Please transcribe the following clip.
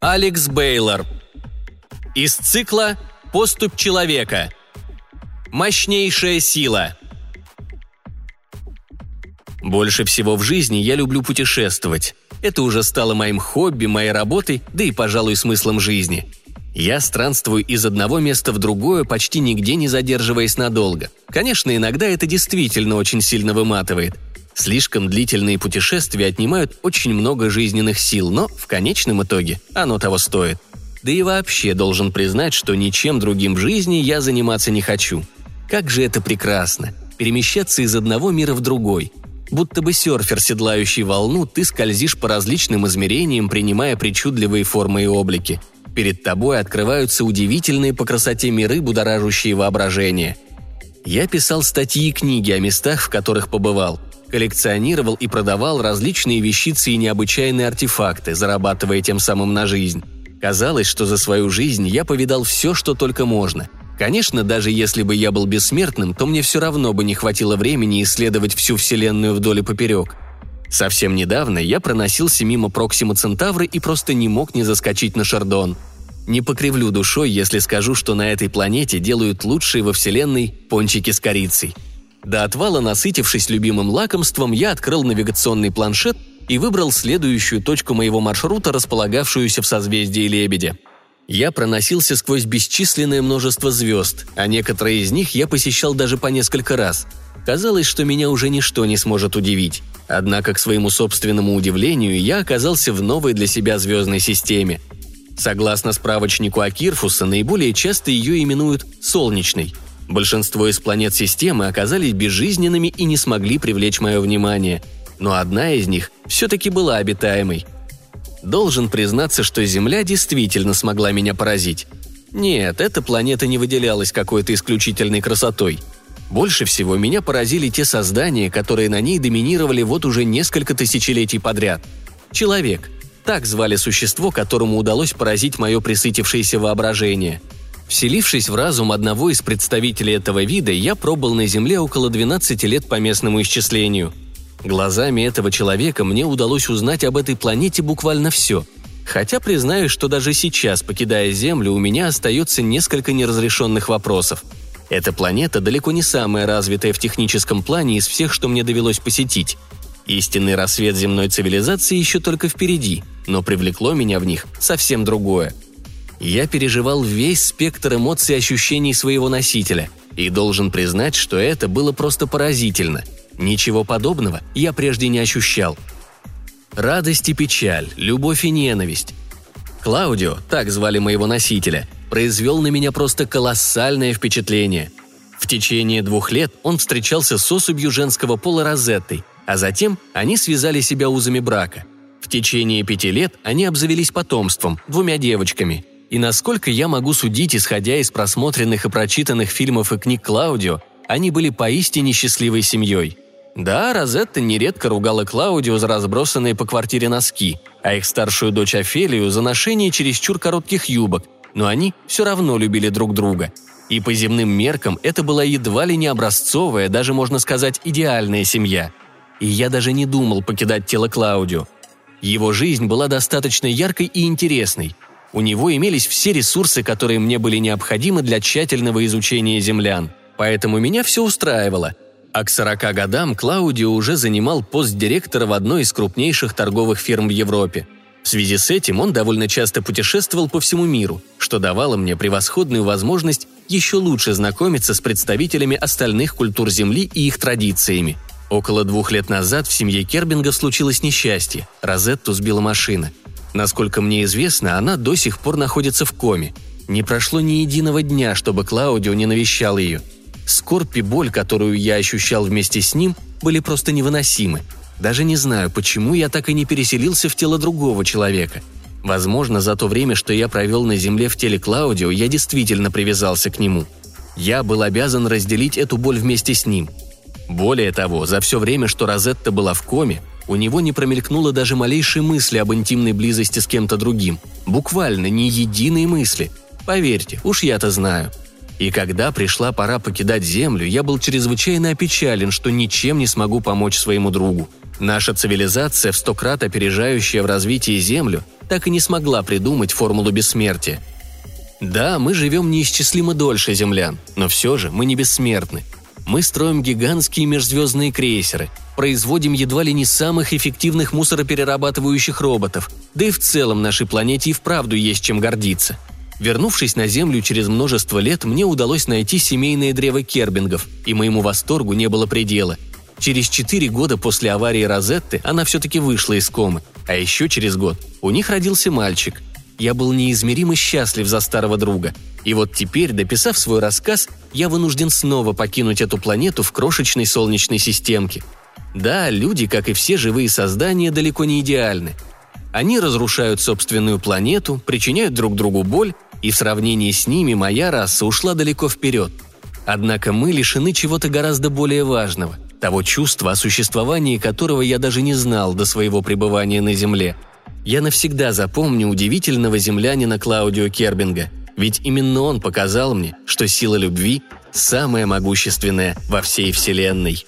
Алекс Бейлор. Из цикла «Поступь человека». Мощнейшая сила. Больше всего в жизни я люблю путешествовать. Это уже стало моим хобби, моей работой, да и, пожалуй, смыслом жизни. Я странствую из одного места в другое, почти нигде не задерживаясь надолго. Конечно, иногда это действительно очень сильно выматывает. Слишком длительные путешествия отнимают очень много жизненных сил, но в конечном итоге оно того стоит. Да и вообще должен признать, что ничем другим в жизни я заниматься не хочу. Как же это прекрасно – перемещаться из одного мира в другой – Будто бы серфер, седлающий волну, ты скользишь по различным измерениям, принимая причудливые формы и облики. Перед тобой открываются удивительные по красоте миры, будоражащие воображение. Я писал статьи и книги о местах, в которых побывал. Коллекционировал и продавал различные вещицы и необычайные артефакты, зарабатывая тем самым на жизнь. Казалось, что за свою жизнь я повидал все, что только можно – Конечно, даже если бы я был бессмертным, то мне все равно бы не хватило времени исследовать всю Вселенную вдоль и поперек. Совсем недавно я проносился мимо Проксима Центавры и просто не мог не заскочить на Шардон. Не покривлю душой, если скажу, что на этой планете делают лучшие во Вселенной пончики с корицей. До отвала, насытившись любимым лакомством, я открыл навигационный планшет и выбрал следующую точку моего маршрута, располагавшуюся в созвездии Лебедя. Я проносился сквозь бесчисленное множество звезд, а некоторые из них я посещал даже по несколько раз. Казалось, что меня уже ничто не сможет удивить. Однако, к своему собственному удивлению, я оказался в новой для себя звездной системе. Согласно справочнику Акирфуса, наиболее часто ее именуют «солнечной». Большинство из планет системы оказались безжизненными и не смогли привлечь мое внимание. Но одна из них все-таки была обитаемой – Должен признаться, что Земля действительно смогла меня поразить. Нет, эта планета не выделялась какой-то исключительной красотой. Больше всего меня поразили те создания, которые на ней доминировали вот уже несколько тысячелетий подряд. Человек. Так звали существо, которому удалось поразить мое присытившееся воображение. Вселившись в разум одного из представителей этого вида, я пробыл на Земле около 12 лет по местному исчислению – Глазами этого человека мне удалось узнать об этой планете буквально все. Хотя признаюсь, что даже сейчас, покидая Землю, у меня остается несколько неразрешенных вопросов. Эта планета далеко не самая развитая в техническом плане из всех, что мне довелось посетить. Истинный рассвет земной цивилизации еще только впереди, но привлекло меня в них совсем другое. Я переживал весь спектр эмоций и ощущений своего носителя, и должен признать, что это было просто поразительно – Ничего подобного я прежде не ощущал. Радость и печаль, любовь и ненависть. Клаудио, так звали моего носителя, произвел на меня просто колоссальное впечатление. В течение двух лет он встречался с особью женского пола Розеттой, а затем они связали себя узами брака. В течение пяти лет они обзавелись потомством, двумя девочками. И насколько я могу судить, исходя из просмотренных и прочитанных фильмов и книг Клаудио, они были поистине счастливой семьей – да, Розетта нередко ругала Клаудио за разбросанные по квартире носки, а их старшую дочь Офелию за ношение чересчур коротких юбок, но они все равно любили друг друга. И по земным меркам это была едва ли не образцовая, даже можно сказать идеальная семья. И я даже не думал покидать тело Клаудио. Его жизнь была достаточно яркой и интересной. У него имелись все ресурсы, которые мне были необходимы для тщательного изучения землян. Поэтому меня все устраивало – а к 40 годам Клаудио уже занимал пост директора в одной из крупнейших торговых фирм в Европе. В связи с этим он довольно часто путешествовал по всему миру, что давало мне превосходную возможность еще лучше знакомиться с представителями остальных культур Земли и их традициями. Около двух лет назад в семье Кербингов случилось несчастье. Розетту сбила машина. Насколько мне известно, она до сих пор находится в коме. Не прошло ни единого дня, чтобы Клаудио не навещал ее – Скорбь и боль, которую я ощущал вместе с ним, были просто невыносимы. Даже не знаю, почему я так и не переселился в тело другого человека. Возможно, за то время, что я провел на земле в теле Клаудио, я действительно привязался к нему. Я был обязан разделить эту боль вместе с ним. Более того, за все время, что Розетта была в коме, у него не промелькнуло даже малейшей мысли об интимной близости с кем-то другим. Буквально ни единой мысли. Поверьте, уж я-то знаю – и когда пришла пора покидать Землю, я был чрезвычайно опечален, что ничем не смогу помочь своему другу. Наша цивилизация, в сто крат опережающая в развитии Землю, так и не смогла придумать формулу бессмертия. Да, мы живем неисчислимо дольше землян, но все же мы не бессмертны. Мы строим гигантские межзвездные крейсеры, производим едва ли не самых эффективных мусороперерабатывающих роботов, да и в целом нашей планете и вправду есть чем гордиться. Вернувшись на Землю через множество лет, мне удалось найти семейное древо кербингов, и моему восторгу не было предела – Через четыре года после аварии Розетты она все-таки вышла из комы, а еще через год у них родился мальчик. Я был неизмеримо счастлив за старого друга. И вот теперь, дописав свой рассказ, я вынужден снова покинуть эту планету в крошечной солнечной системке. Да, люди, как и все живые создания, далеко не идеальны. Они разрушают собственную планету, причиняют друг другу боль, и в сравнении с ними моя раса ушла далеко вперед. Однако мы лишены чего-то гораздо более важного – того чувства, о существовании которого я даже не знал до своего пребывания на Земле. Я навсегда запомню удивительного землянина Клаудио Кербинга, ведь именно он показал мне, что сила любви самая могущественная во всей Вселенной.